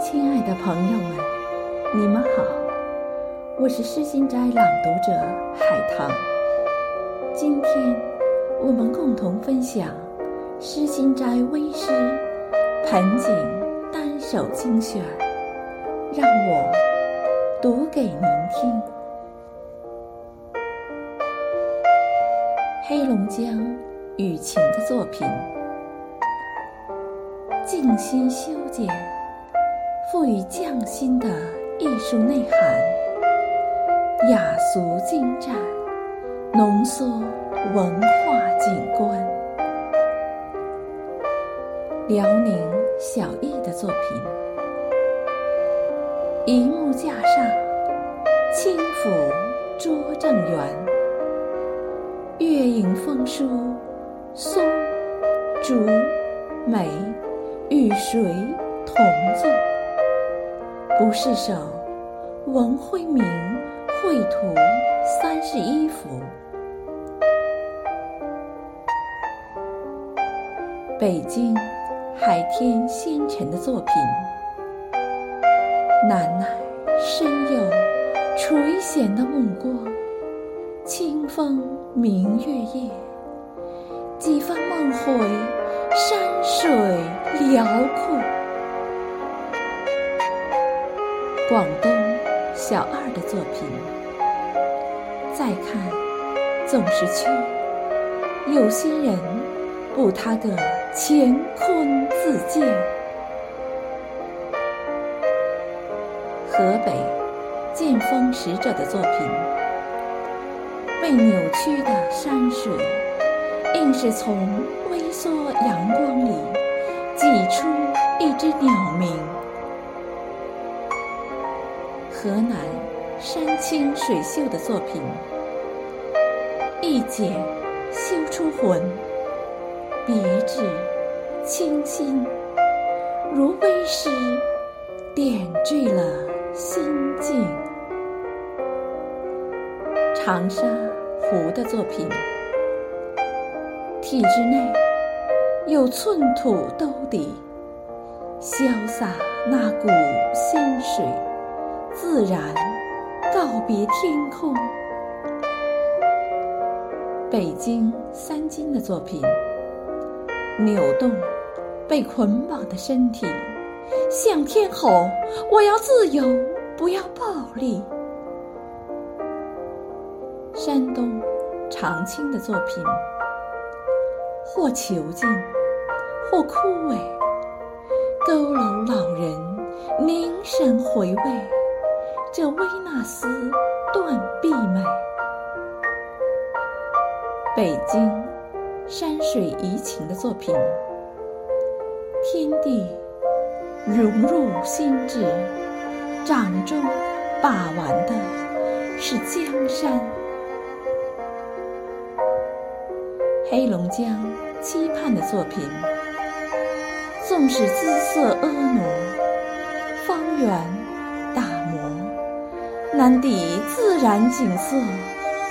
亲爱的朋友们，你们好，我是诗心斋朗读者海棠。今天我们共同分享诗心斋微诗《盆景单首精选》，让我读给您听。黑龙江雨晴的作品，静心修剪。赋予匠心的艺术内涵，雅俗精湛，浓缩文化景观。辽宁小艺的作品，一木架上，轻抚拙正园，月影风疏，松、竹、梅与谁同坐？不是手，文辉明绘图三十一幅。北京海天仙尘的作品，难耐深幽垂涎的目光，清风明月夜，几番梦回山水辽阔。广东小二的作品，再看总是缺，有心人补他个乾坤自见。河北剑锋使者的作品，被扭曲的山水，硬是从微缩阳光里挤出一只鸟鸣。河南山清水秀的作品，一剪修出魂，笔致清新，如微诗，点缀了心境。长沙湖的作品，体制内有寸土兜底，潇洒那股心水。自然告别天空。北京三金的作品，扭动被捆绑的身体，向天吼：“我要自由，不要暴力。”山东长青的作品，或囚禁，或枯萎，佝偻老人凝神回味。这维纳斯断臂美，北京山水怡情的作品，天地融入心智，掌中把玩的是江山。黑龙江期盼的作品，纵使姿色婀娜，方圆打磨。难抵自然景色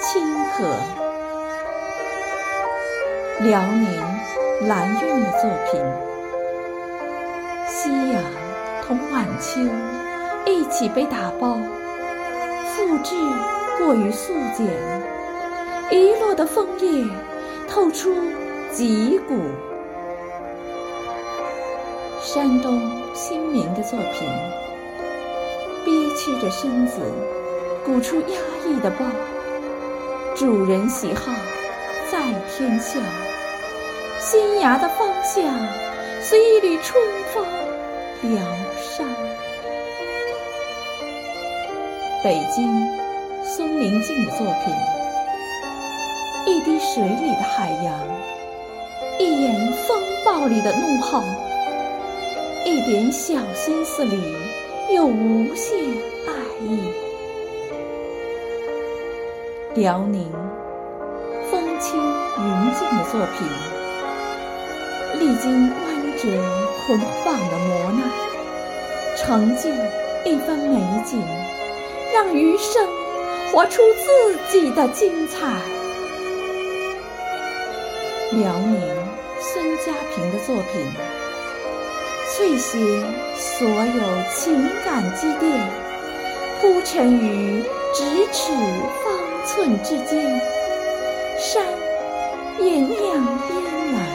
清和。辽宁蓝韵的作品，夕阳同晚秋一起被打包，复制过于素简，遗落的枫叶透出脊骨。山东新民的作品，屈着身子。鼓出压抑的抱，主人喜好在天下，新芽的芳香随一缕春风疗伤。北京松林静的作品，一滴水里的海洋，一眼风暴里的怒号，一点小心思里有无限爱意。辽宁风轻云静的作品，历经弯折捆绑的磨难，成就一番美景，让余生活出自己的精彩。辽宁孙家平的作品，碎鞋所有情感积淀，铺陈于咫尺方寸之间。山也酿烟兰，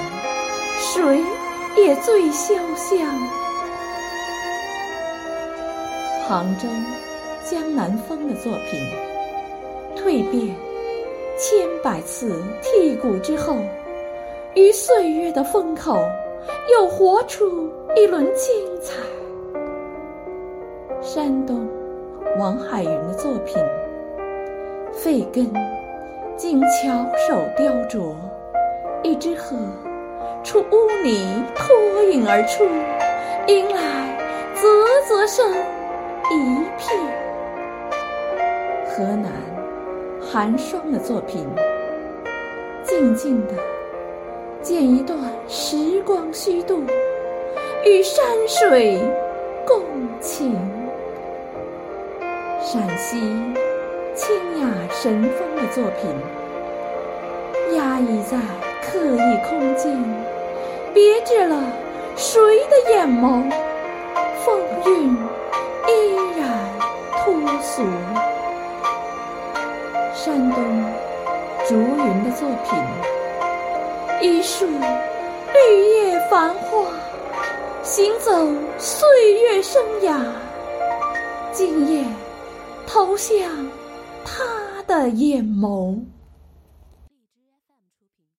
水也醉潇湘。杭州江南风的作品，蜕变千百次剔骨之后，于岁月的风口，又活出一轮精彩。山东王海云的作品，废根竟巧手雕琢，一只鹤出污泥脱颖而出，迎来啧啧声。一片。河南寒霜的作品，静静的剪一段时光虚度，与山水共情。陕西清雅神风的作品，压抑在刻意空间，别致了谁的眼眸？风韵。依然脱俗。山东竹云的作品，一树绿叶繁花，行走岁月生涯，今夜投向他的眼眸。